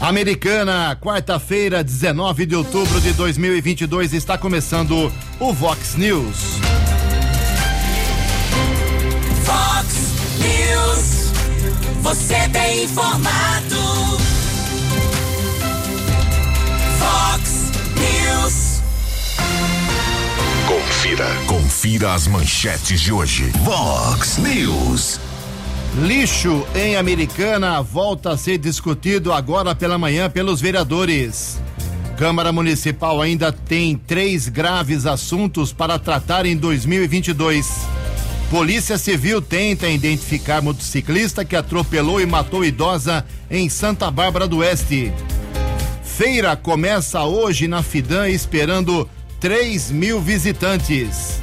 Americana, quarta-feira, 19 de outubro de 2022, está começando o Vox News. Vox News, você tem informado. Vox News. Confira, confira as manchetes de hoje. Vox News. Lixo em Americana volta a ser discutido agora pela manhã pelos vereadores. Câmara Municipal ainda tem três graves assuntos para tratar em 2022. Polícia Civil tenta identificar motociclista que atropelou e matou idosa em Santa Bárbara do Oeste. Feira começa hoje na Fidan esperando 3 mil visitantes.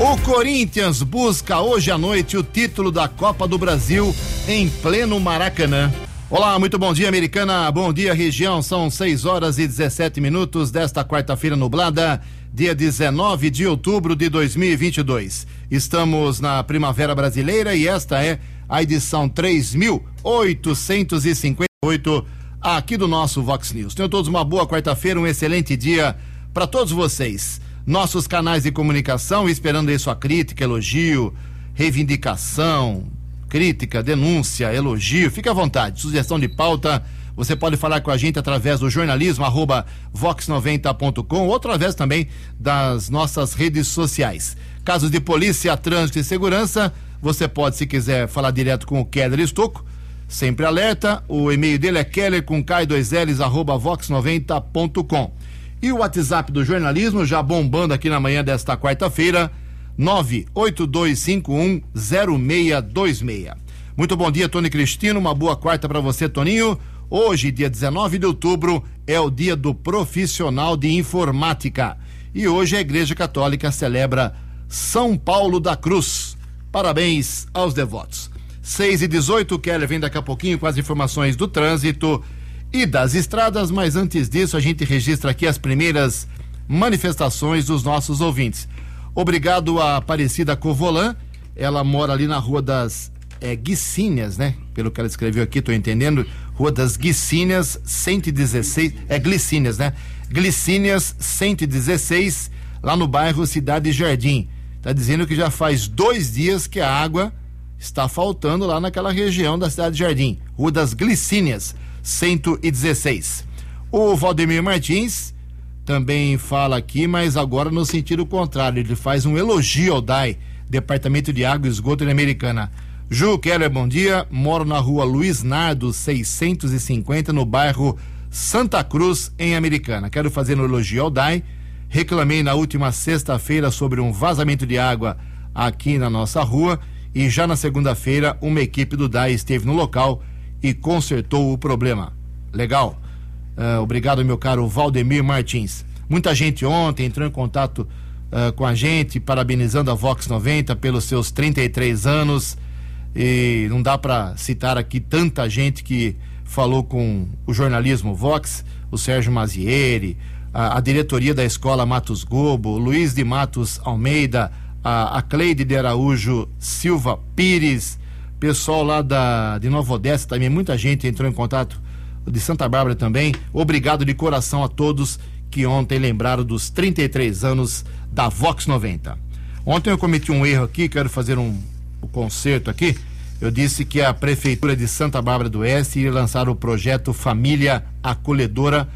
O Corinthians busca hoje à noite o título da Copa do Brasil em pleno Maracanã. Olá, muito bom dia, americana. Bom dia, região. São 6 horas e 17 minutos desta quarta-feira nublada, dia 19 de outubro de 2022. Estamos na Primavera Brasileira e esta é a edição 3858 aqui do nosso Vox News. Tenham todos uma boa quarta-feira, um excelente dia para todos vocês nossos canais de comunicação, esperando aí sua crítica, elogio, reivindicação, crítica, denúncia, elogio, fique à vontade, sugestão de pauta, você pode falar com a gente através do jornalismo arroba vox90.com ou através também das nossas redes sociais. Casos de polícia, trânsito e segurança, você pode, se quiser, falar direto com o Keller Estocco, sempre alerta, o e-mail dele é keller com k2ls arroba vox90.com. E o WhatsApp do jornalismo já bombando aqui na manhã desta quarta-feira, 982510626. Muito bom dia, Tony Cristino. Uma boa quarta para você, Toninho. Hoje, dia 19 de outubro, é o dia do profissional de informática. E hoje a Igreja Católica celebra São Paulo da Cruz. Parabéns aos devotos. 6 e 18, Keller vem daqui a pouquinho com as informações do trânsito e das estradas, mas antes disso a gente registra aqui as primeiras manifestações dos nossos ouvintes. Obrigado a Aparecida Covolan, ela mora ali na Rua das é, né? Pelo que ela escreveu aqui, tô entendendo. Rua das Guicínias, 116, é Glicínias, né? Glicínias 116, lá no bairro Cidade Jardim. Tá dizendo que já faz dois dias que a água está faltando lá naquela região da Cidade Jardim. Rua das Glicínias. 116. O Valdemir Martins também fala aqui, mas agora no sentido contrário. Ele faz um elogio ao DAI, Departamento de Água e Esgoto da Americana. Ju Keller, bom dia. Moro na rua Luiz Nardo, 650, no bairro Santa Cruz, em Americana. Quero fazer um elogio ao DAI. Reclamei na última sexta-feira sobre um vazamento de água aqui na nossa rua e já na segunda-feira uma equipe do DAI esteve no local e consertou o problema. Legal. Uh, obrigado, meu caro Valdemir Martins. Muita gente ontem entrou em contato uh, com a gente, parabenizando a Vox 90 pelos seus 33 anos. E não dá para citar aqui tanta gente que falou com o jornalismo Vox, o Sérgio Mazieri, a, a diretoria da escola Matos Gobo, Luiz de Matos Almeida, a, a Cleide de Araújo Silva Pires, Pessoal lá da, de Nova Odessa também, muita gente entrou em contato, de Santa Bárbara também. Obrigado de coração a todos que ontem lembraram dos 33 anos da Vox 90. Ontem eu cometi um erro aqui, quero fazer um, um conserto aqui. Eu disse que a Prefeitura de Santa Bárbara do Oeste ia lançar o projeto Família Acolhedora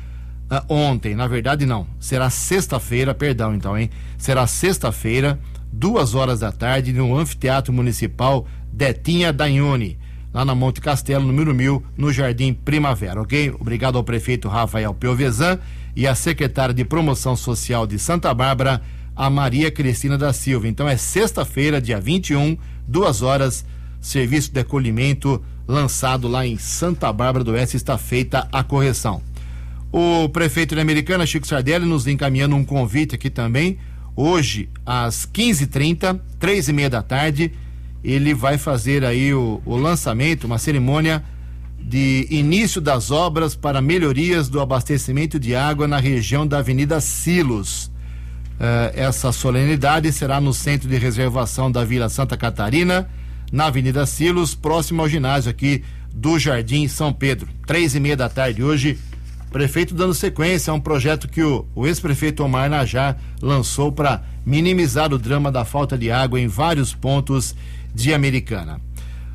uh, ontem. Na verdade, não. Será sexta-feira, perdão então, hein? Será sexta-feira, duas horas da tarde, no Anfiteatro Municipal Detinha Danhone, lá na Monte Castelo, número mil, no Jardim Primavera, ok? Obrigado ao prefeito Rafael Piovesan e à secretária de Promoção Social de Santa Bárbara, a Maria Cristina da Silva. Então é sexta-feira, dia 21, duas horas, serviço de acolhimento lançado lá em Santa Bárbara do Oeste, está feita a correção. O prefeito de Americana, Chico Sardelli, nos encaminhando um convite aqui também. Hoje, às 15h30, três e meia da tarde, ele vai fazer aí o, o lançamento, uma cerimônia de início das obras para melhorias do abastecimento de água na região da Avenida Silos. Uh, essa solenidade será no centro de reservação da Vila Santa Catarina, na Avenida Silos, próximo ao ginásio aqui do Jardim São Pedro. Três e meia da tarde hoje. Prefeito dando sequência a um projeto que o, o ex-prefeito Omar Najar lançou para minimizar o drama da falta de água em vários pontos de Americana.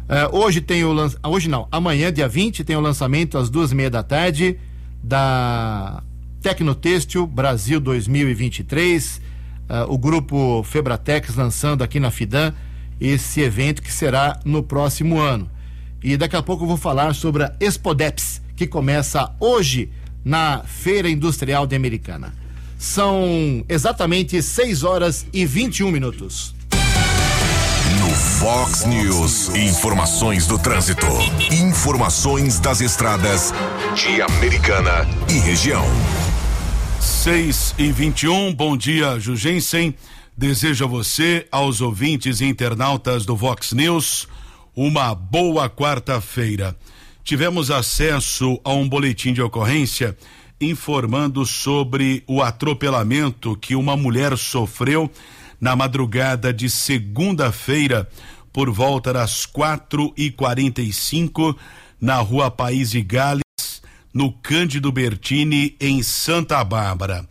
Uh, hoje tem o lan... hoje não, amanhã dia 20 tem o lançamento às duas e meia da tarde da Tecnotêxtil Brasil 2023, uh, eh, o grupo Febratex lançando aqui na Fidan esse evento que será no próximo ano. E daqui a pouco eu vou falar sobre a Expodeps, que começa hoje na Feira Industrial de Americana. São exatamente 6 horas e 21 minutos. Fox News, informações do trânsito, informações das estradas de Americana e região. 6 e 21, bom dia, Jugensen. Desejo a você, aos ouvintes e internautas do Vox News, uma boa quarta-feira. Tivemos acesso a um boletim de ocorrência informando sobre o atropelamento que uma mulher sofreu na madrugada de segunda-feira, por volta das quatro e quarenta e cinco, na rua País de Gales, no Cândido Bertini, em Santa Bárbara.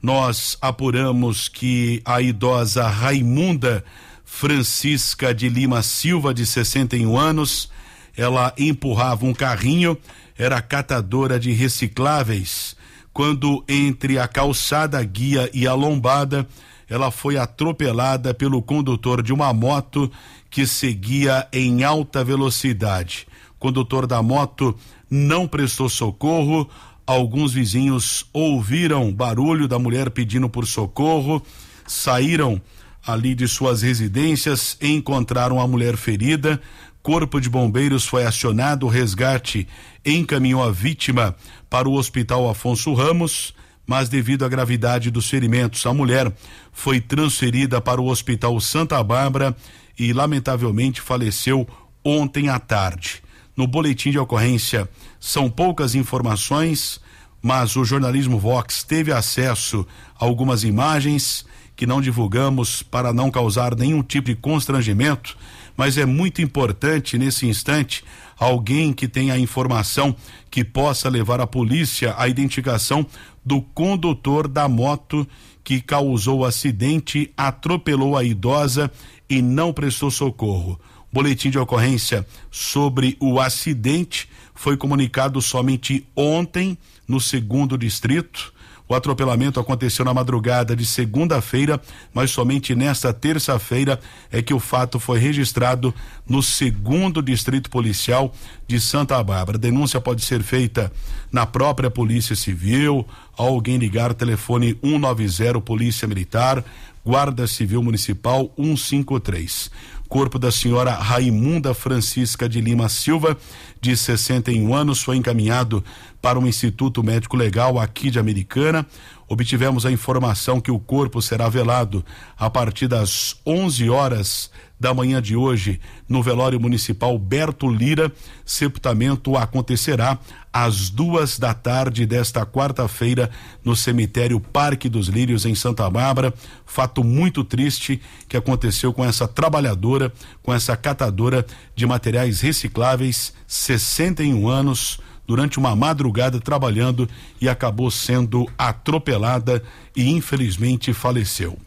Nós apuramos que a idosa Raimunda Francisca de Lima Silva, de 61 anos, ela empurrava um carrinho, era catadora de recicláveis, quando entre a calçada guia e a lombada, ela foi atropelada pelo condutor de uma moto que seguia em alta velocidade. O condutor da moto não prestou socorro. Alguns vizinhos ouviram barulho da mulher pedindo por socorro, saíram ali de suas residências, encontraram a mulher ferida. Corpo de Bombeiros foi acionado, o resgate encaminhou a vítima para o Hospital Afonso Ramos mas devido à gravidade dos ferimentos, a mulher foi transferida para o Hospital Santa Bárbara e lamentavelmente faleceu ontem à tarde. No boletim de ocorrência são poucas informações, mas o jornalismo Vox teve acesso a algumas imagens que não divulgamos para não causar nenhum tipo de constrangimento, mas é muito importante nesse instante alguém que tenha a informação que possa levar a polícia à identificação do condutor da moto que causou o acidente, atropelou a idosa e não prestou socorro. Boletim de ocorrência sobre o acidente foi comunicado somente ontem no segundo distrito. O atropelamento aconteceu na madrugada de segunda-feira, mas somente nesta terça-feira é que o fato foi registrado no segundo distrito policial de Santa Bárbara. A denúncia pode ser feita na própria Polícia Civil, alguém ligar telefone 190 Polícia Militar, Guarda Civil Municipal 153 corpo da senhora Raimunda Francisca de Lima Silva, de 61 anos, foi encaminhado para o Instituto Médico Legal aqui de Americana. Obtivemos a informação que o corpo será velado a partir das 11 horas da manhã de hoje no velório municipal Berto Lira. Sepultamento acontecerá às duas da tarde desta quarta-feira no cemitério Parque dos Lírios em Santa Bárbara. Fato muito triste que aconteceu com essa trabalhadora, com essa catadora de materiais recicláveis, 61 anos durante uma madrugada trabalhando e acabou sendo atropelada e infelizmente faleceu.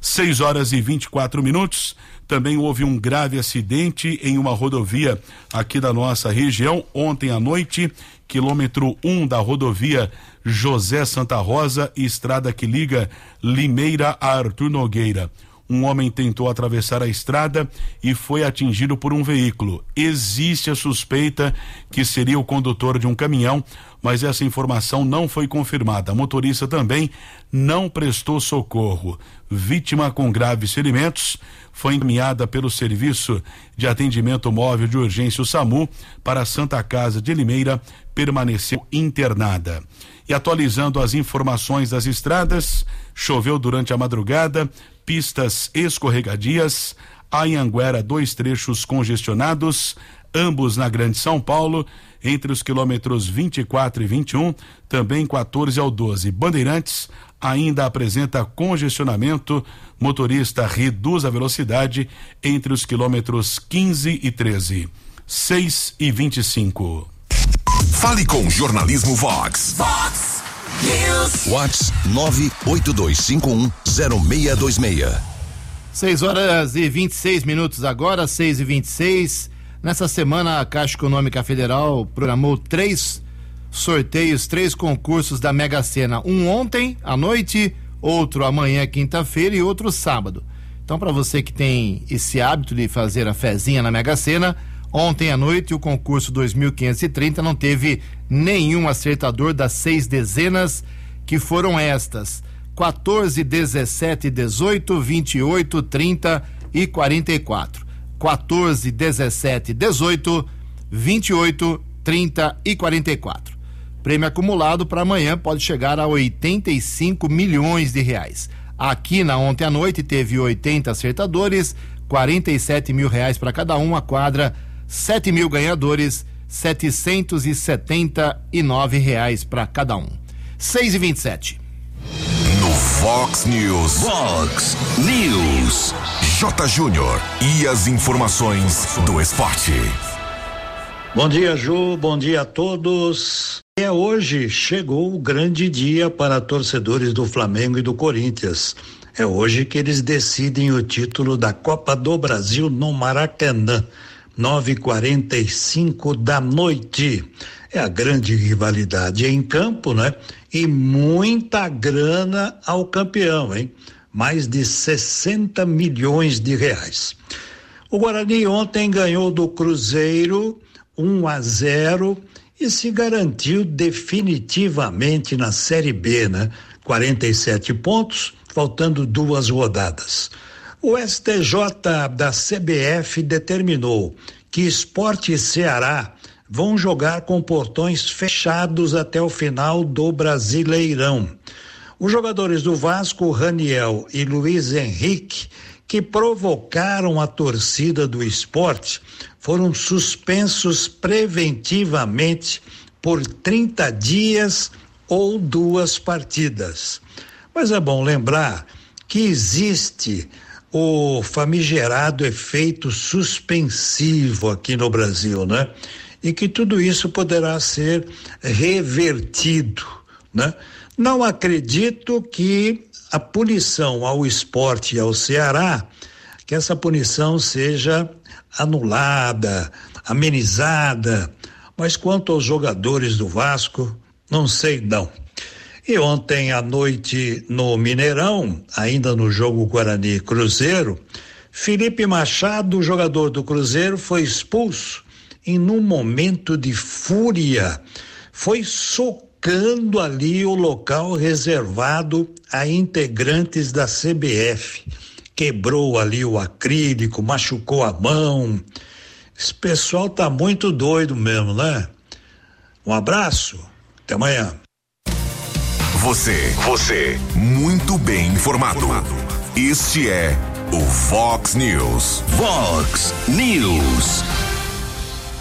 6 horas e 24 minutos. Também houve um grave acidente em uma rodovia aqui da nossa região ontem à noite, quilômetro 1 um da rodovia José Santa Rosa, estrada que liga Limeira a Arthur Nogueira um homem tentou atravessar a estrada e foi atingido por um veículo. Existe a suspeita que seria o condutor de um caminhão, mas essa informação não foi confirmada. A motorista também não prestou socorro. Vítima com graves ferimentos foi encaminhada pelo Serviço de Atendimento Móvel de Urgência, o SAMU, para a Santa Casa de Limeira, permaneceu internada. E atualizando as informações das estradas, choveu durante a madrugada, pistas escorregadias, Anhanguera, dois trechos congestionados, ambos na Grande São Paulo, entre os quilômetros 24 e 21, também 14 ao 12. Bandeirantes ainda apresenta congestionamento, motorista reduz a velocidade entre os quilômetros 15 e 13. 6 e 25. Fale com o Jornalismo Vox. Vox. Whats 982510626. 6 horas e 26 minutos agora, 6 e 26 Nessa semana, a Caixa Econômica Federal programou três sorteios, três concursos da Mega Sena. Um ontem à noite, outro amanhã, quinta-feira, e outro sábado. Então, para você que tem esse hábito de fazer a fezinha na Mega Sena, ontem à noite o concurso 2530 não teve nenhum acertador das seis dezenas, que foram estas: 14, 17, 18, 28, 30 e 44. 14, 17, 18, 28, 30 e 44. Prêmio acumulado para amanhã pode chegar a 85 milhões de reais. Aqui na ontem à noite teve 80 acertadores, 47 mil reais para cada um, a quadra 7 mil ganhadores, 779 reais para cada um. 6 e 27. No Fox News. Fox News. J. Júnior. E as informações do esporte. Bom dia, Ju. Bom dia a todos. É hoje chegou o grande dia para torcedores do Flamengo e do Corinthians. É hoje que eles decidem o título da Copa do Brasil no Maracanã. 9:45 da noite. É a grande rivalidade em campo, né? E muita grana ao campeão, hein? Mais de 60 milhões de reais. O Guarani ontem ganhou do Cruzeiro 1 a 0 e se garantiu definitivamente na Série B, né? 47 pontos, faltando duas rodadas. O STJ da CBF determinou que Esporte Ceará vão jogar com portões fechados até o final do Brasileirão. Os jogadores do Vasco, Raniel e Luiz Henrique, que provocaram a torcida do esporte, foram suspensos preventivamente por 30 dias ou duas partidas. Mas é bom lembrar que existe o famigerado efeito suspensivo aqui no Brasil, né? E que tudo isso poderá ser revertido, né? Não acredito que a punição ao esporte e ao Ceará, que essa punição seja anulada, amenizada, mas quanto aos jogadores do Vasco, não sei não. E ontem à noite no Mineirão, ainda no jogo Guarani Cruzeiro, Felipe Machado, jogador do Cruzeiro, foi expulso e num momento de fúria foi socando ali o local reservado a integrantes da CBF. Quebrou ali o acrílico, machucou a mão. Esse pessoal tá muito doido mesmo, né? Um abraço, até amanhã. Você, você, muito bem informado. Este é o Fox News. Fox News.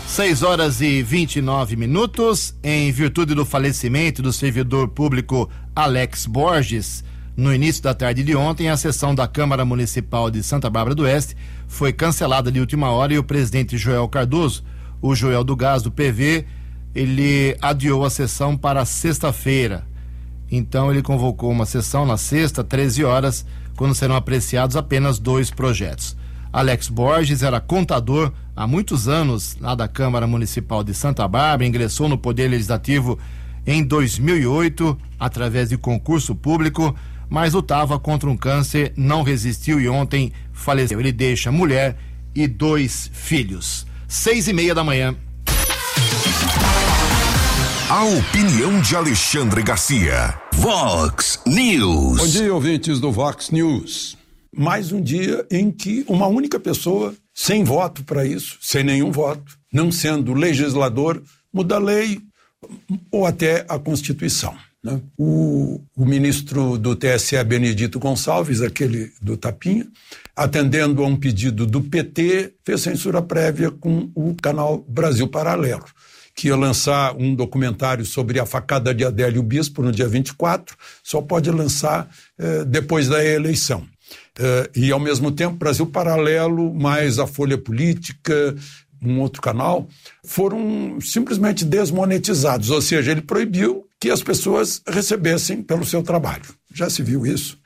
6 horas e 29 minutos. Em virtude do falecimento do servidor público Alex Borges, no início da tarde de ontem, a sessão da Câmara Municipal de Santa Bárbara do Oeste foi cancelada de última hora e o presidente Joel Cardoso, o Joel do Gás do PV, ele adiou a sessão para sexta-feira. Então ele convocou uma sessão na sexta, 13 horas, quando serão apreciados apenas dois projetos. Alex Borges era contador há muitos anos lá da Câmara Municipal de Santa Bárbara, ingressou no Poder Legislativo em 2008 através de concurso público, mas lutava contra um câncer, não resistiu e ontem faleceu. Ele deixa mulher e dois filhos. Seis e meia da manhã. A opinião de Alexandre Garcia. Vox News. Bom dia, ouvintes do Vox News. Mais um dia em que uma única pessoa, sem voto para isso, sem nenhum voto, não sendo legislador, muda a lei ou até a Constituição. Né? O, o, ministro do TSE, Benedito Gonçalves, aquele do Tapinha, atendendo a um pedido do PT, fez censura prévia com o canal Brasil Paralelo que ia lançar um documentário sobre a facada de Adélio Bispo no dia 24, só pode lançar eh, depois da eleição. Eh, e, ao mesmo tempo, Brasil Paralelo, mais a Folha Política, um outro canal, foram simplesmente desmonetizados, ou seja, ele proibiu que as pessoas recebessem pelo seu trabalho. Já se viu isso.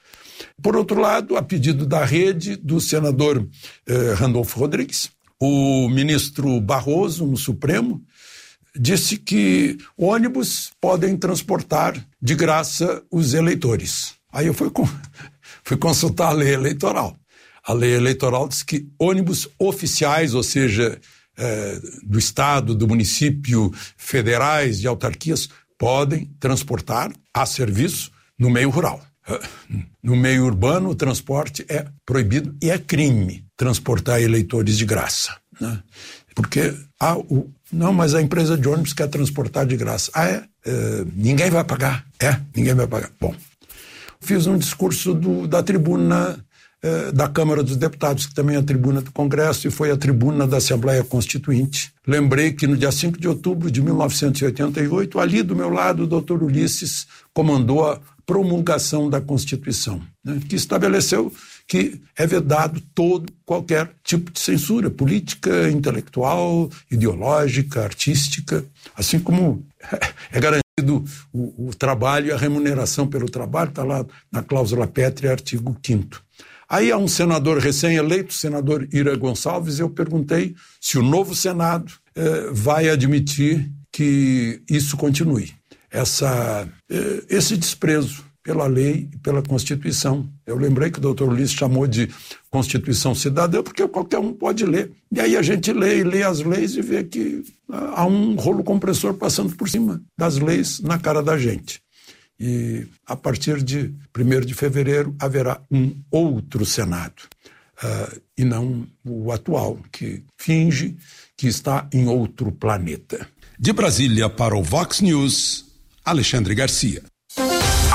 Por outro lado, a pedido da rede do senador eh, Randolfo Rodrigues, o ministro Barroso, no Supremo, disse que ônibus podem transportar de graça os eleitores. Aí eu fui, fui consultar a lei eleitoral. A lei eleitoral diz que ônibus oficiais, ou seja, é, do Estado, do município, federais, de autarquias, podem transportar a serviço no meio rural. No meio urbano, o transporte é proibido e é crime transportar eleitores de graça. Né? Porque ah, o, não, mas a empresa de ônibus quer transportar de graça. Ah, é? é ninguém vai pagar. É, ninguém vai pagar. Bom, fiz um discurso do, da tribuna é, da Câmara dos Deputados, que também é a tribuna do Congresso e foi a tribuna da Assembleia Constituinte. Lembrei que no dia 5 de outubro de 1988, ali do meu lado, o doutor Ulisses comandou a promulgação da Constituição, né, que estabeleceu que é vedado todo qualquer tipo de censura política, intelectual, ideológica, artística, assim como é garantido o, o trabalho e a remuneração pelo trabalho, está lá na cláusula pétrea, artigo 5 Aí há um senador recém-eleito, senador Ira Gonçalves, eu perguntei se o novo Senado eh, vai admitir que isso continue. Essa, eh, esse desprezo pela lei e pela Constituição. Eu lembrei que o doutor Ulisses chamou de Constituição Cidadã, porque qualquer um pode ler. E aí a gente lê e lê as leis e vê que ah, há um rolo compressor passando por cima das leis na cara da gente. E a partir de 1 de fevereiro haverá um outro Senado, uh, e não o atual, que finge que está em outro planeta. De Brasília para o Vox News, Alexandre Garcia.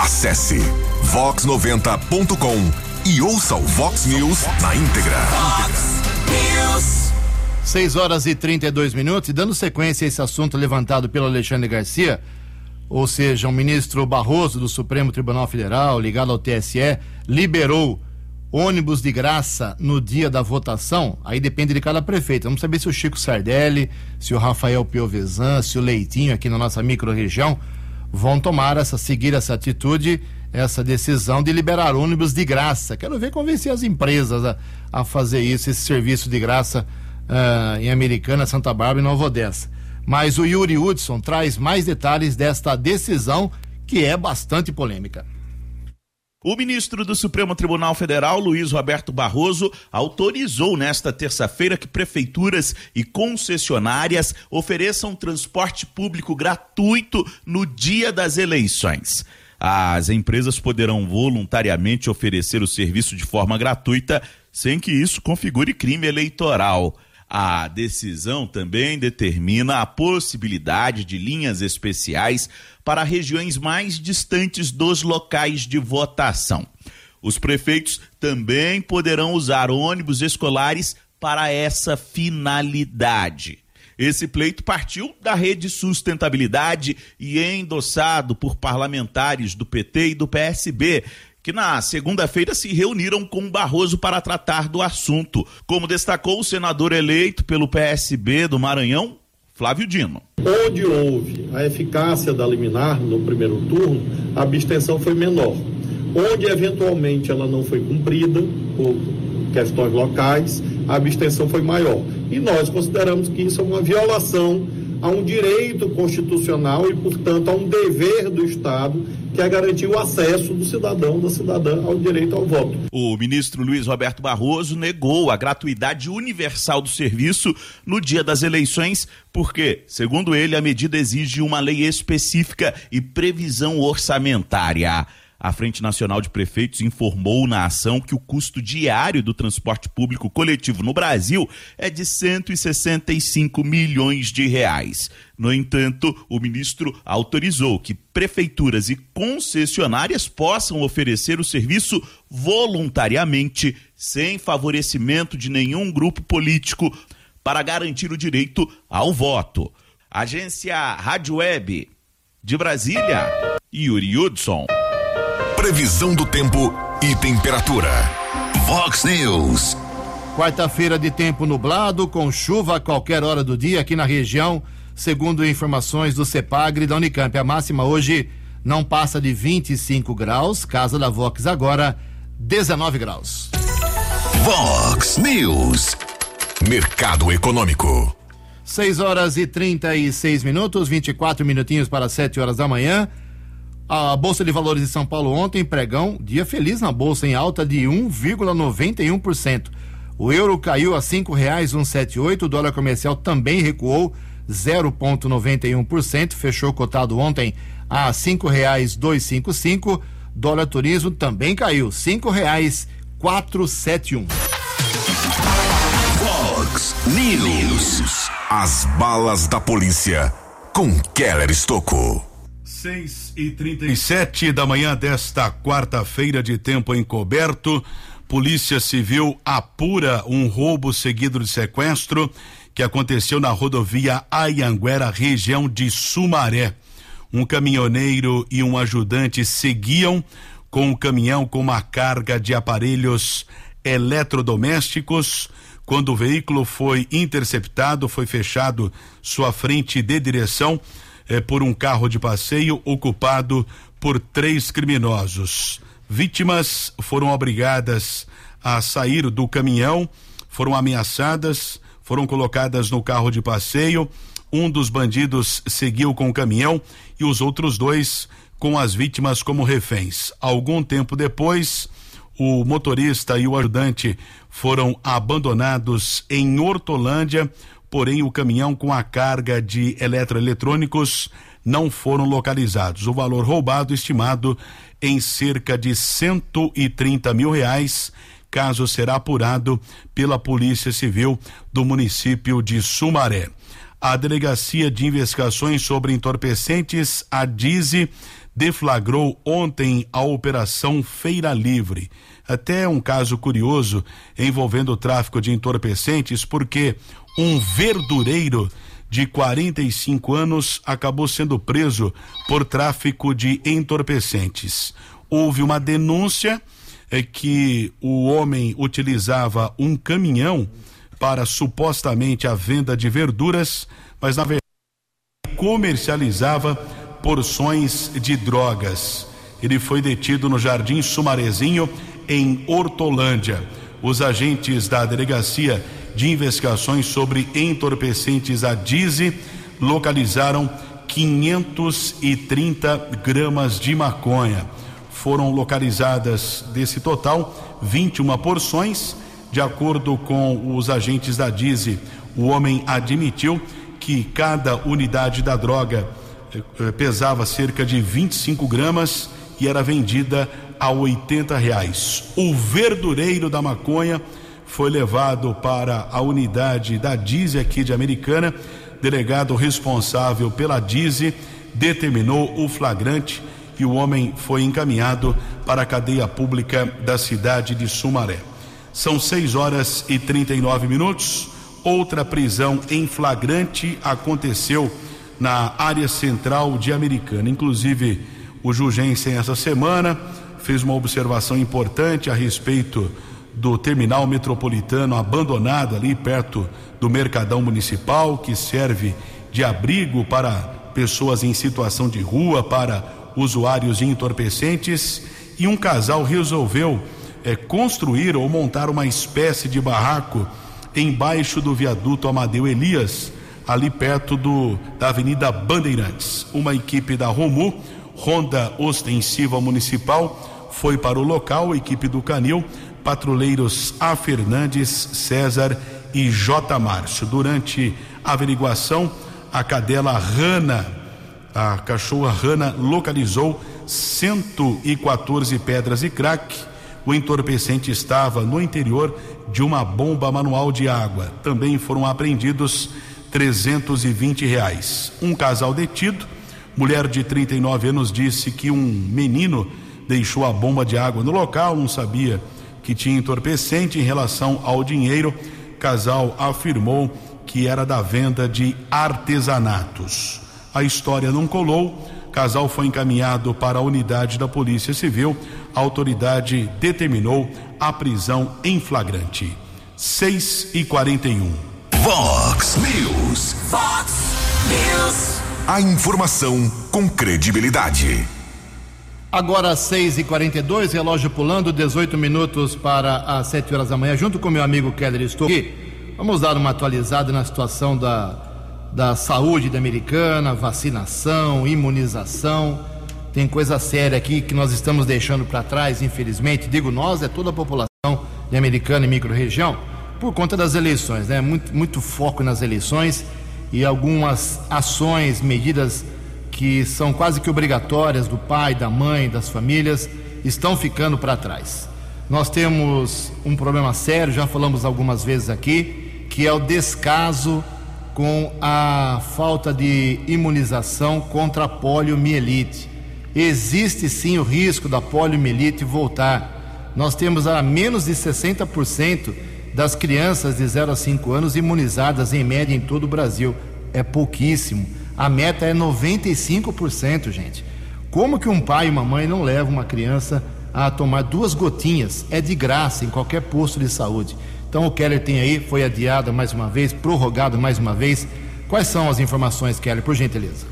Acesse vox90.com e ouça o Vox News na íntegra. Vox News. 6 horas e 32 minutos, e dando sequência a esse assunto levantado pelo Alexandre Garcia, ou seja, o ministro Barroso do Supremo Tribunal Federal, ligado ao TSE, liberou ônibus de graça no dia da votação, aí depende de cada prefeito. Vamos saber se o Chico Sardelli, se o Rafael Piovesan, se o Leitinho aqui na nossa microrregião vão tomar essa, seguir essa atitude, essa decisão de liberar ônibus de graça. Quero ver convencer as empresas a, a fazer isso, esse serviço de graça uh, em Americana, Santa Bárbara e Nova Odessa. Mas o Yuri Hudson traz mais detalhes desta decisão que é bastante polêmica. O ministro do Supremo Tribunal Federal, Luiz Roberto Barroso, autorizou nesta terça-feira que prefeituras e concessionárias ofereçam transporte público gratuito no dia das eleições. As empresas poderão voluntariamente oferecer o serviço de forma gratuita, sem que isso configure crime eleitoral. A decisão também determina a possibilidade de linhas especiais para regiões mais distantes dos locais de votação. Os prefeitos também poderão usar ônibus escolares para essa finalidade. Esse pleito partiu da Rede Sustentabilidade e é endossado por parlamentares do PT e do PSB, que na segunda-feira se reuniram com Barroso para tratar do assunto, como destacou o senador eleito pelo PSB do Maranhão, Flávio Dino. Onde houve a eficácia da liminar no primeiro turno, a abstenção foi menor. Onde eventualmente ela não foi cumprida por questões locais, a abstenção foi maior. E nós consideramos que isso é uma violação a um direito constitucional e, portanto, a um dever do Estado, que é garantir o acesso do cidadão, da cidadã, ao direito ao voto. O ministro Luiz Roberto Barroso negou a gratuidade universal do serviço no dia das eleições, porque, segundo ele, a medida exige uma lei específica e previsão orçamentária. A Frente Nacional de Prefeitos informou na ação que o custo diário do transporte público coletivo no Brasil é de 165 milhões de reais. No entanto, o ministro autorizou que prefeituras e concessionárias possam oferecer o serviço voluntariamente, sem favorecimento de nenhum grupo político, para garantir o direito ao voto. Agência Rádio Web de Brasília, Yuri Hudson. Previsão do tempo e temperatura. Vox News. Quarta-feira de tempo nublado, com chuva a qualquer hora do dia aqui na região, segundo informações do CEPAGRE da Unicamp. A máxima hoje não passa de 25 graus, casa da Vox agora 19 graus. Vox News, Mercado Econômico. 6 horas e 36 minutos, 24 minutinhos para 7 horas da manhã. A Bolsa de Valores de São Paulo ontem, pregão, dia feliz na Bolsa, em alta de 1,91%. O euro caiu a cinco reais um sete oito, o dólar comercial também recuou 0,91%, fechou cotado ontem a cinco reais dois cinco cinco. Dólar turismo também caiu cinco reais quatro sete um. Fox News. As balas da polícia com Keller Estocou. 6 e 37 da manhã desta quarta-feira de tempo encoberto. Polícia Civil apura um roubo seguido de sequestro que aconteceu na rodovia Ayanguera, região de Sumaré. Um caminhoneiro e um ajudante seguiam com o um caminhão com uma carga de aparelhos eletrodomésticos. Quando o veículo foi interceptado, foi fechado sua frente de direção eh, por um carro de passeio ocupado por três criminosos. Vítimas foram obrigadas a sair do caminhão, foram ameaçadas, foram colocadas no carro de passeio. Um dos bandidos seguiu com o caminhão e os outros dois com as vítimas como reféns. Algum tempo depois, o motorista e o ajudante foram abandonados em Hortolândia, porém o caminhão com a carga de eletroeletrônicos não foram localizados. O valor roubado estimado em cerca de 130 mil reais. Caso será apurado pela Polícia Civil do município de Sumaré. A Delegacia de Investigações sobre Entorpecentes, a DIZE, deflagrou ontem a Operação Feira Livre. Até um caso curioso envolvendo o tráfico de entorpecentes, porque um verdureiro de 45 anos acabou sendo preso por tráfico de entorpecentes. Houve uma denúncia é que o homem utilizava um caminhão para supostamente a venda de verduras, mas na verdade comercializava porções de drogas. Ele foi detido no Jardim Sumarezinho, em Hortolândia. Os agentes da delegacia de investigações sobre entorpecentes, a DIZE, localizaram 530 gramas de maconha. Foram localizadas desse total 21 porções. De acordo com os agentes da DIZE, o homem admitiu que cada unidade da droga eh, eh, pesava cerca de 25 gramas e era vendida a 80 reais. O verdureiro da maconha foi levado para a unidade da DIZE aqui de Americana. Delegado responsável pela DIZE determinou o flagrante e o homem foi encaminhado para a cadeia pública da cidade de Sumaré. São 6 horas e 39 minutos. Outra prisão em flagrante aconteceu na área central de Americana. Inclusive, o Jugensen essa semana fez uma observação importante a respeito do terminal metropolitano abandonado ali perto do Mercadão Municipal, que serve de abrigo para pessoas em situação de rua, para usuários de entorpecentes, e um casal resolveu é, construir ou montar uma espécie de barraco embaixo do viaduto Amadeu Elias, ali perto do da Avenida Bandeirantes. Uma equipe da Romu, Ronda Ostensiva Municipal, foi para o local, a equipe do Canil patrulheiros A. Fernandes, César e J. Márcio. Durante a averiguação, a cadela Rana, a cachorra Rana, localizou 114 pedras e crack. O entorpecente estava no interior de uma bomba manual de água. Também foram apreendidos 320 reais. Um casal detido, mulher de 39 anos, disse que um menino deixou a bomba de água no local, não sabia que tinha entorpecente em relação ao dinheiro. Casal afirmou que era da venda de artesanatos. A história não colou. Casal foi encaminhado para a unidade da Polícia Civil. A autoridade determinou a prisão em flagrante. 6 e 41. Vox News. Vox News. A informação com credibilidade. Agora 6 e 42 relógio pulando, 18 minutos para as 7 horas da manhã, junto com meu amigo Keller estou aqui. Vamos dar uma atualizada na situação da, da saúde da americana, vacinação, imunização. Tem coisa séria aqui que nós estamos deixando para trás, infelizmente. Digo nós, é toda a população de americana e microrregião, por conta das eleições, né? Muito, muito foco nas eleições e algumas ações, medidas que são quase que obrigatórias do pai, da mãe, das famílias, estão ficando para trás. Nós temos um problema sério, já falamos algumas vezes aqui, que é o descaso com a falta de imunização contra a poliomielite. Existe sim o risco da poliomielite voltar. Nós temos a menos de 60% das crianças de 0 a 5 anos imunizadas em média em todo o Brasil. É pouquíssimo. A meta é 95%, gente. Como que um pai e uma mãe não levam uma criança a tomar duas gotinhas? É de graça em qualquer posto de saúde. Então o Keller tem aí, foi adiado mais uma vez, prorrogado mais uma vez. Quais são as informações, Keller, por gentileza?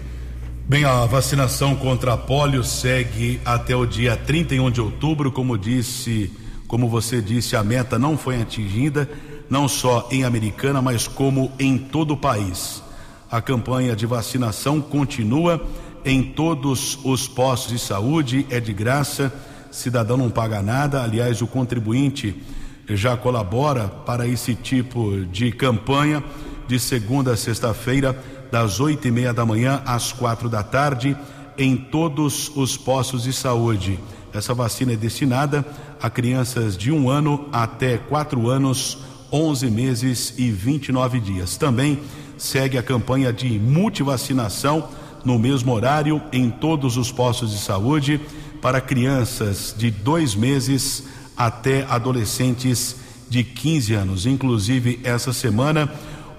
Bem, a vacinação contra a polio segue até o dia 31 de outubro, como disse, como você disse, a meta não foi atingida, não só em Americana, mas como em todo o país. A campanha de vacinação continua em todos os postos de saúde, é de graça, cidadão não paga nada, aliás, o contribuinte já colabora para esse tipo de campanha de segunda a sexta-feira das oito e meia da manhã às quatro da tarde em todos os postos de saúde. Essa vacina é destinada a crianças de um ano até quatro anos, 11 meses e 29 dias. Também segue a campanha de multivacinação no mesmo horário em todos os postos de saúde para crianças de dois meses até adolescentes de 15 anos. Inclusive, essa semana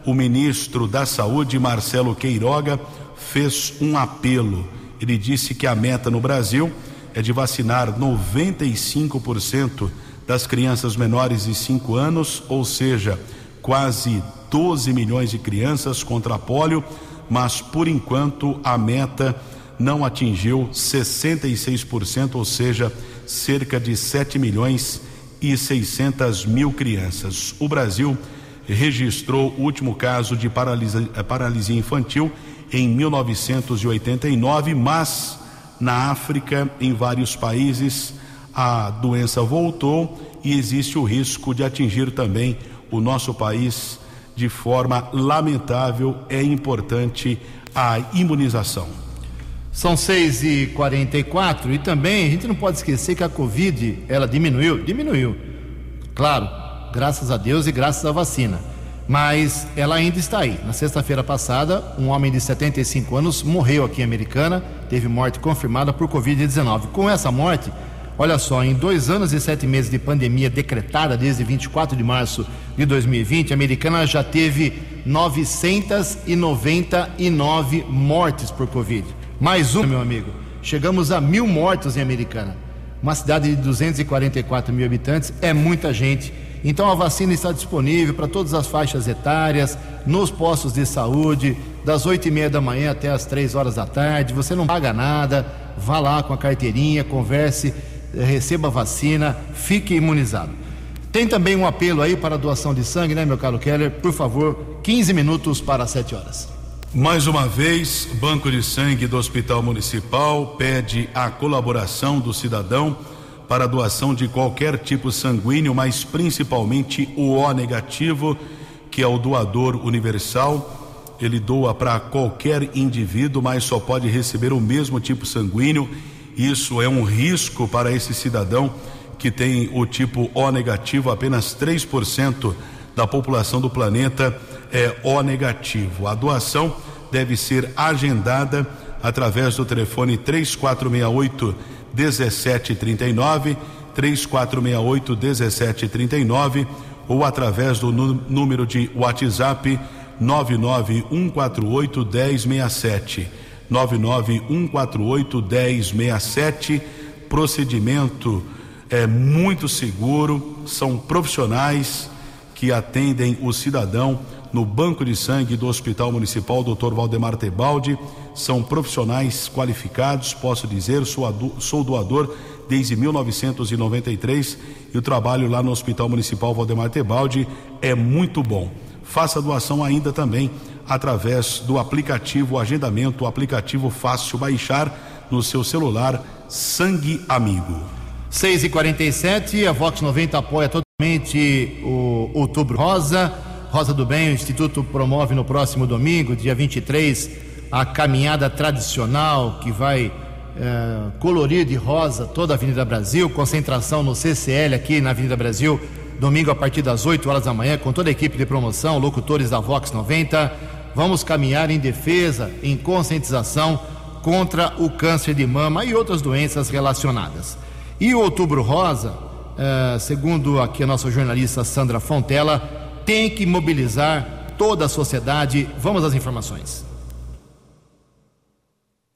o ministro da Saúde, Marcelo Queiroga, fez um apelo. Ele disse que a meta no Brasil é de vacinar 95% das crianças menores de 5 anos, ou seja, quase 12 milhões de crianças contra a polio, mas por enquanto a meta não atingiu 66%, ou seja, cerca de 7 milhões e 600 mil crianças. O Brasil registrou o último caso de paralisia, paralisia infantil em 1989, mas na África, em vários países, a doença voltou e existe o risco de atingir também o nosso país de forma lamentável. É importante a imunização. São 6 e 44 e também a gente não pode esquecer que a Covid ela diminuiu, diminuiu. Claro, graças a Deus e graças à vacina. Mas ela ainda está aí. Na sexta-feira passada, um homem de 75 anos morreu aqui em Americana, teve morte confirmada por Covid-19. Com essa morte, olha só, em dois anos e sete meses de pandemia decretada desde 24 de março de 2020, a Americana já teve 999 mortes por Covid. Mais um, meu amigo. Chegamos a mil mortos em Americana. Uma cidade de 244 mil habitantes é muita gente. Então a vacina está disponível para todas as faixas etárias, nos postos de saúde, das oito e meia da manhã até as três horas da tarde. Você não paga nada, vá lá com a carteirinha, converse, receba vacina, fique imunizado. Tem também um apelo aí para a doação de sangue, né, meu caro Keller? Por favor, 15 minutos para as 7 horas. Mais uma vez, Banco de Sangue do Hospital Municipal pede a colaboração do cidadão para a doação de qualquer tipo sanguíneo, mas principalmente o O negativo, que é o doador universal. Ele doa para qualquer indivíduo, mas só pode receber o mesmo tipo sanguíneo. Isso é um risco para esse cidadão que tem o tipo O negativo, apenas 3% da população do planeta é O negativo. A doação deve ser agendada através do telefone 3468 1739 3468 1739 ou através do número de WhatsApp 99148 1067 99148 1067 procedimento é muito seguro são profissionais que atendem o cidadão no banco de sangue do Hospital Municipal Dr. Valdemar Tebaldi. São profissionais qualificados, posso dizer, sou, sou doador desde 1993 e o trabalho lá no Hospital Municipal Valdemar Tebaldi é muito bom. Faça doação ainda também através do aplicativo Agendamento, o aplicativo fácil baixar no seu celular Sangue Amigo. 6 e 47 a Vox 90 apoia totalmente o Outubro Rosa. Rosa do Bem, o Instituto promove no próximo domingo, dia 23, a caminhada tradicional que vai é, colorir de rosa toda a Avenida Brasil, concentração no CCL aqui na Avenida Brasil, domingo a partir das 8 horas da manhã, com toda a equipe de promoção, locutores da Vox 90. Vamos caminhar em defesa, em conscientização contra o câncer de mama e outras doenças relacionadas. E o Outubro Rosa, é, segundo aqui a nossa jornalista Sandra Fontela, tem que mobilizar toda a sociedade. Vamos às informações.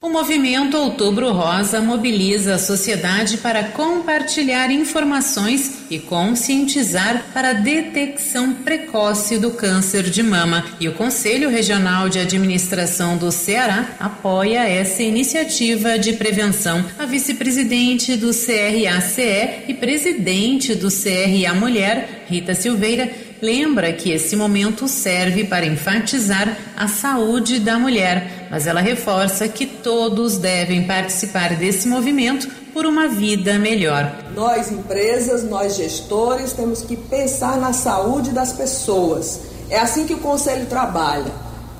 O movimento Outubro Rosa mobiliza a sociedade para compartilhar informações e conscientizar para a detecção precoce do câncer de mama. E o Conselho Regional de Administração do Ceará apoia essa iniciativa de prevenção. A vice-presidente do CRACE e presidente do CRA Mulher, Rita Silveira, lembra que esse momento serve para enfatizar a saúde da mulher, mas ela reforça que todos devem participar desse movimento por uma vida melhor. Nós, empresas, nós gestores, temos que pensar na saúde das pessoas. É assim que o Conselho trabalha.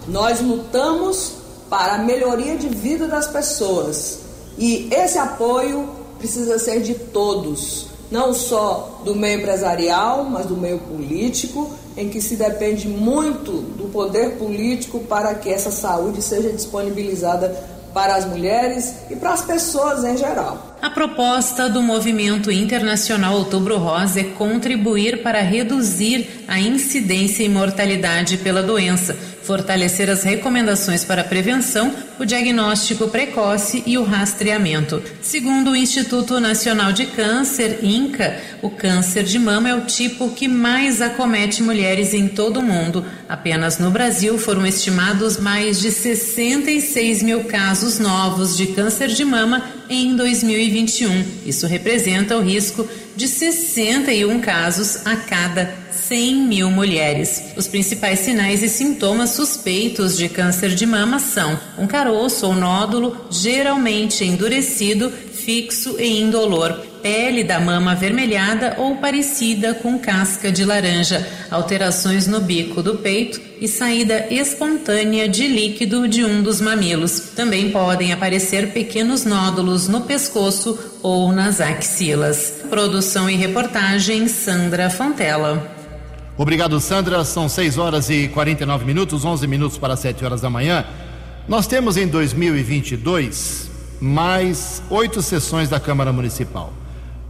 Nós lutamos para a melhoria de vida das pessoas e esse apoio precisa ser de todos não só do meio empresarial, mas do meio político, em que se depende muito do poder político para que essa saúde seja disponibilizada para as mulheres e para as pessoas em geral. A proposta do movimento internacional Outubro Rosa é contribuir para reduzir a incidência e mortalidade pela doença fortalecer as recomendações para a prevenção, o diagnóstico precoce e o rastreamento. Segundo o Instituto Nacional de Câncer, INCA, o câncer de mama é o tipo que mais acomete mulheres em todo o mundo. Apenas no Brasil foram estimados mais de 66 mil casos novos de câncer de mama em 2021. Isso representa o risco de 61 casos a cada 100 mil mulheres. Os principais sinais e sintomas suspeitos de câncer de mama são um caroço ou nódulo, geralmente endurecido, fixo e indolor, pele da mama avermelhada ou parecida com casca de laranja, alterações no bico do peito e saída espontânea de líquido de um dos mamilos. Também podem aparecer pequenos nódulos no pescoço ou nas axilas. Produção e reportagem Sandra Fontela. Obrigado, Sandra. São 6 horas e 49 minutos, 11 minutos para 7 horas da manhã. Nós temos em 2022 mais oito sessões da Câmara Municipal.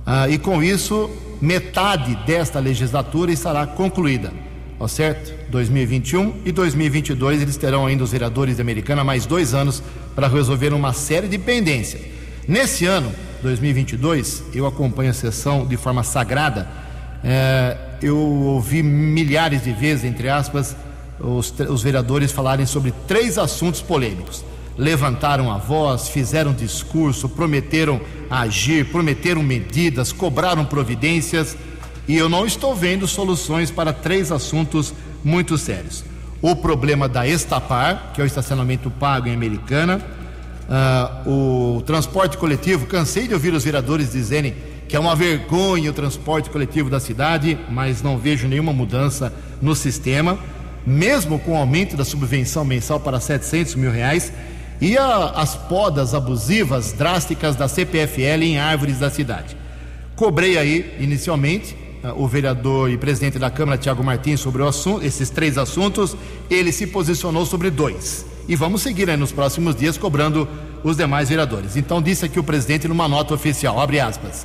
Ah, e com isso, metade desta legislatura estará concluída. Ó, certo? 2021 e 2022 eles terão ainda os vereadores de Americana mais dois anos para resolver uma série de pendências. Nesse ano, 2022, eu acompanho a sessão de forma sagrada. É, eu ouvi milhares de vezes, entre aspas, os, os vereadores falarem sobre três assuntos polêmicos. Levantaram a voz, fizeram discurso, prometeram agir, prometeram medidas, cobraram providências e eu não estou vendo soluções para três assuntos muito sérios. O problema da Estapar, que é o estacionamento pago em Americana, uh, o transporte coletivo. Cansei de ouvir os vereadores dizerem que é uma vergonha o transporte coletivo da cidade, mas não vejo nenhuma mudança no sistema, mesmo com o aumento da subvenção mensal para 700 mil reais e a, as podas abusivas drásticas da CPFL em árvores da cidade. Cobrei aí, inicialmente, o vereador e presidente da Câmara, Tiago Martins, sobre assunto, esses três assuntos, ele se posicionou sobre dois. E vamos seguir aí nos próximos dias cobrando os demais vereadores. Então disse aqui o presidente numa nota oficial, abre aspas.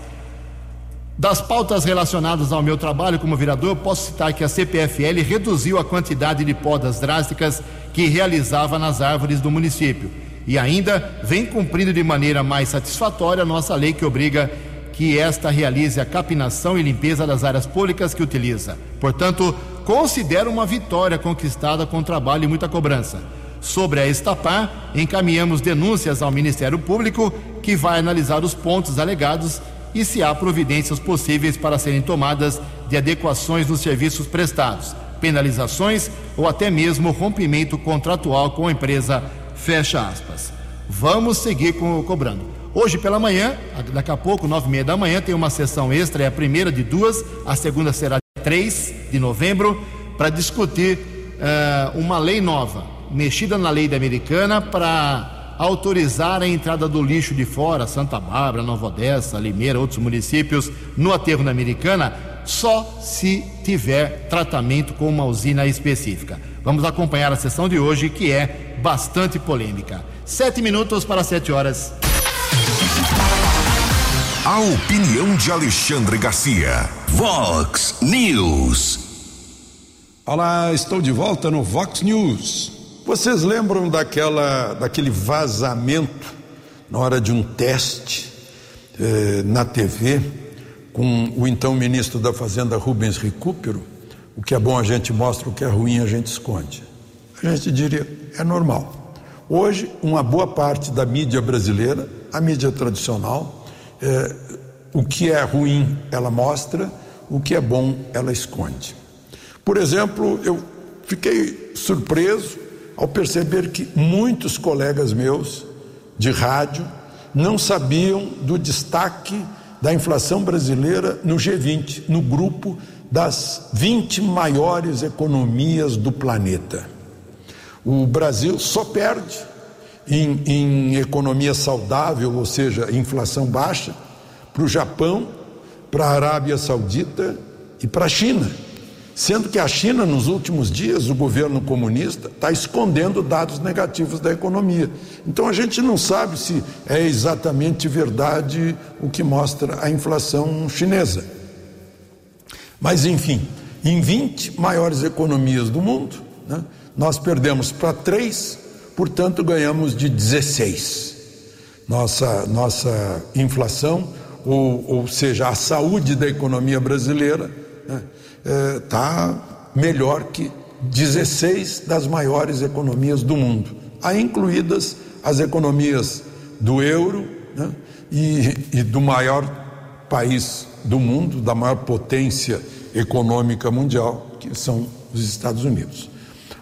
Das pautas relacionadas ao meu trabalho como vereador, posso citar que a CPFL reduziu a quantidade de podas drásticas que realizava nas árvores do município e ainda vem cumprindo de maneira mais satisfatória a nossa lei que obriga que esta realize a capinação e limpeza das áreas públicas que utiliza. Portanto, considera uma vitória conquistada com trabalho e muita cobrança. Sobre a Estapar, encaminhamos denúncias ao Ministério Público, que vai analisar os pontos alegados e se há providências possíveis para serem tomadas de adequações nos serviços prestados, penalizações ou até mesmo rompimento contratual com a empresa. Fecha aspas. Vamos seguir com, cobrando. Hoje pela manhã, daqui a pouco, nove e meia da manhã, tem uma sessão extra, é a primeira de duas, a segunda será 3 de novembro, para discutir uh, uma lei nova, mexida na lei da americana, para autorizar a entrada do lixo de fora, Santa Bárbara, Nova Odessa, Limeira, outros municípios, no aterro da americana, só se tiver tratamento com uma usina específica. Vamos acompanhar a sessão de hoje, que é bastante polêmica. Sete minutos para sete horas. A opinião de Alexandre Garcia. Vox News. Olá, estou de volta no Vox News. Vocês lembram daquela, daquele vazamento na hora de um teste eh, na TV com o então ministro da Fazenda Rubens Recupero? O que é bom a gente mostra, o que é ruim a gente esconde. A gente diria, é normal. Hoje, uma boa parte da mídia brasileira, a mídia tradicional, é, o que é ruim ela mostra, o que é bom ela esconde. Por exemplo, eu fiquei surpreso ao perceber que muitos colegas meus de rádio não sabiam do destaque da inflação brasileira no G20, no grupo das 20 maiores economias do planeta. O Brasil só perde em, em economia saudável, ou seja, inflação baixa, para o Japão, para a Arábia Saudita e para a China. Sendo que a China, nos últimos dias, o governo comunista está escondendo dados negativos da economia. Então a gente não sabe se é exatamente verdade o que mostra a inflação chinesa. Mas, enfim, em 20 maiores economias do mundo, né, nós perdemos para três, portanto ganhamos de 16. Nossa, nossa inflação, ou, ou seja, a saúde da economia brasileira, está né, é, tá melhor que 16 das maiores economias do mundo, aí incluídas as economias do euro né, e, e do maior país do mundo, da maior potência econômica mundial, que são os Estados Unidos.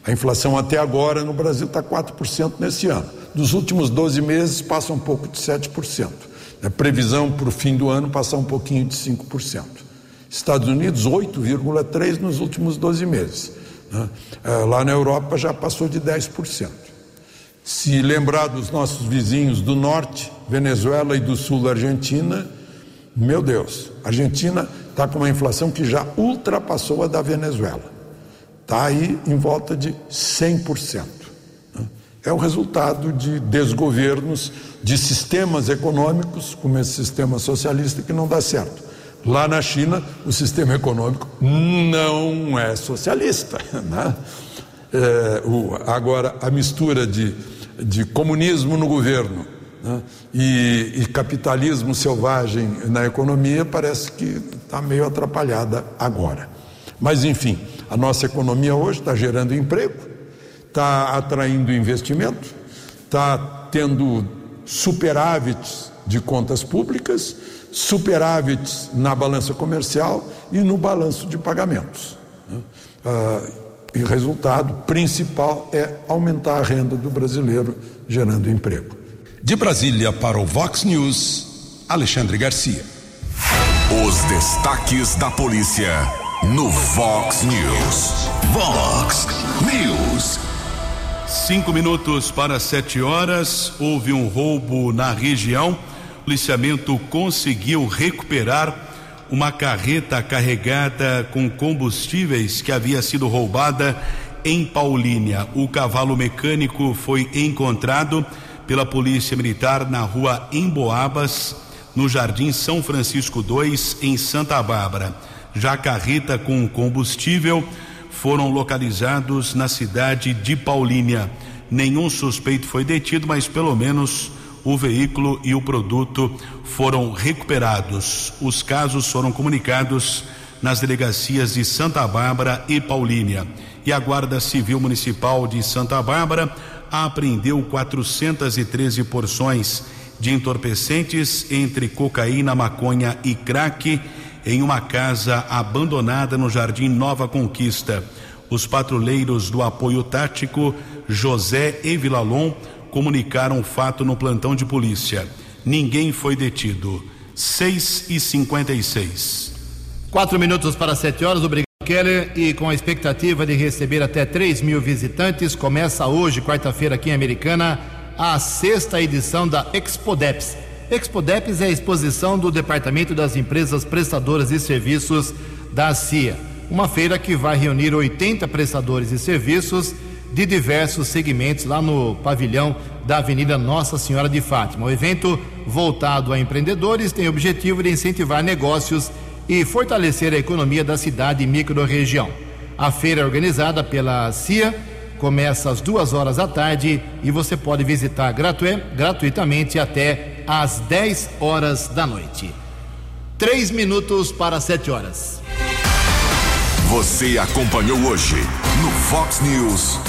A inflação até agora no Brasil está 4% nesse ano. Dos últimos 12 meses passa um pouco de 7%. A previsão para o fim do ano passar um pouquinho de 5%. Estados Unidos, 8,3% nos últimos 12 meses. Né? É, lá na Europa já passou de 10%. Se lembrar dos nossos vizinhos do norte, Venezuela e do sul, Argentina, meu Deus, a Argentina está com uma inflação que já ultrapassou a da Venezuela está aí em volta de 100%. Né? É o resultado de desgovernos, de sistemas econômicos, como esse sistema socialista, que não dá certo. Lá na China, o sistema econômico não é socialista. Né? É, o, agora, a mistura de, de comunismo no governo né? e, e capitalismo selvagem na economia parece que está meio atrapalhada agora. Mas, enfim, a nossa economia hoje está gerando emprego, está atraindo investimento, está tendo superávites de contas públicas, superávites na balança comercial e no balanço de pagamentos. Né? Ah, e o resultado principal é aumentar a renda do brasileiro, gerando emprego. De Brasília para o Vox News, Alexandre Garcia. Os destaques da polícia no Vox News. Vox News. Cinco minutos para sete horas, houve um roubo na região. O policiamento conseguiu recuperar uma carreta carregada com combustíveis que havia sido roubada em Paulínia. O cavalo mecânico foi encontrado pela Polícia Militar na rua Emboabas, no Jardim São Francisco 2, em Santa Bárbara. Já carreta com combustível foram localizados na cidade de Paulínia. Nenhum suspeito foi detido, mas pelo menos o veículo e o produto foram recuperados. Os casos foram comunicados nas delegacias de Santa Bárbara e Paulínia. E a Guarda Civil Municipal de Santa Bárbara apreendeu 413 porções de entorpecentes entre cocaína, maconha e crack em uma casa abandonada no Jardim Nova Conquista. Os patrulheiros do apoio tático José e Vilalon comunicaram o fato no plantão de polícia. Ninguém foi detido. 6 e 56 Quatro minutos para sete horas, obrigado. Keller, e com a expectativa de receber até 3 mil visitantes, começa hoje, quarta-feira, aqui em Americana, a sexta edição da Expodeps. Expodeps é a exposição do Departamento das Empresas Prestadoras de Serviços da CIA. Uma feira que vai reunir 80 prestadores de serviços de diversos segmentos lá no pavilhão da Avenida Nossa Senhora de Fátima. O evento, voltado a empreendedores, tem o objetivo de incentivar negócios e fortalecer a economia da cidade e microrregião. A feira é organizada pela CIA, começa às duas horas da tarde e você pode visitar gratu gratuitamente até às 10 horas da noite. Três minutos para sete horas. Você acompanhou hoje no Fox News.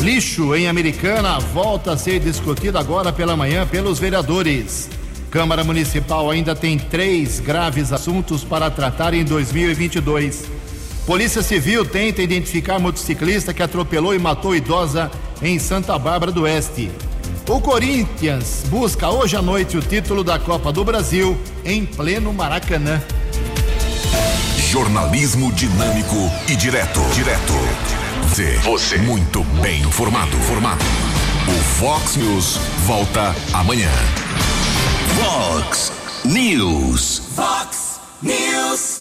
Lixo em Americana volta a ser discutido agora pela manhã pelos vereadores. Câmara Municipal ainda tem três graves assuntos para tratar em 2022. Polícia Civil tenta identificar motociclista que atropelou e matou idosa em Santa Bárbara do Oeste. O Corinthians busca hoje à noite o título da Copa do Brasil em pleno Maracanã. Jornalismo dinâmico e direto. Direto. Você. Você. Muito bem informado. Formado. O Fox News volta amanhã. Fox News. Fox News.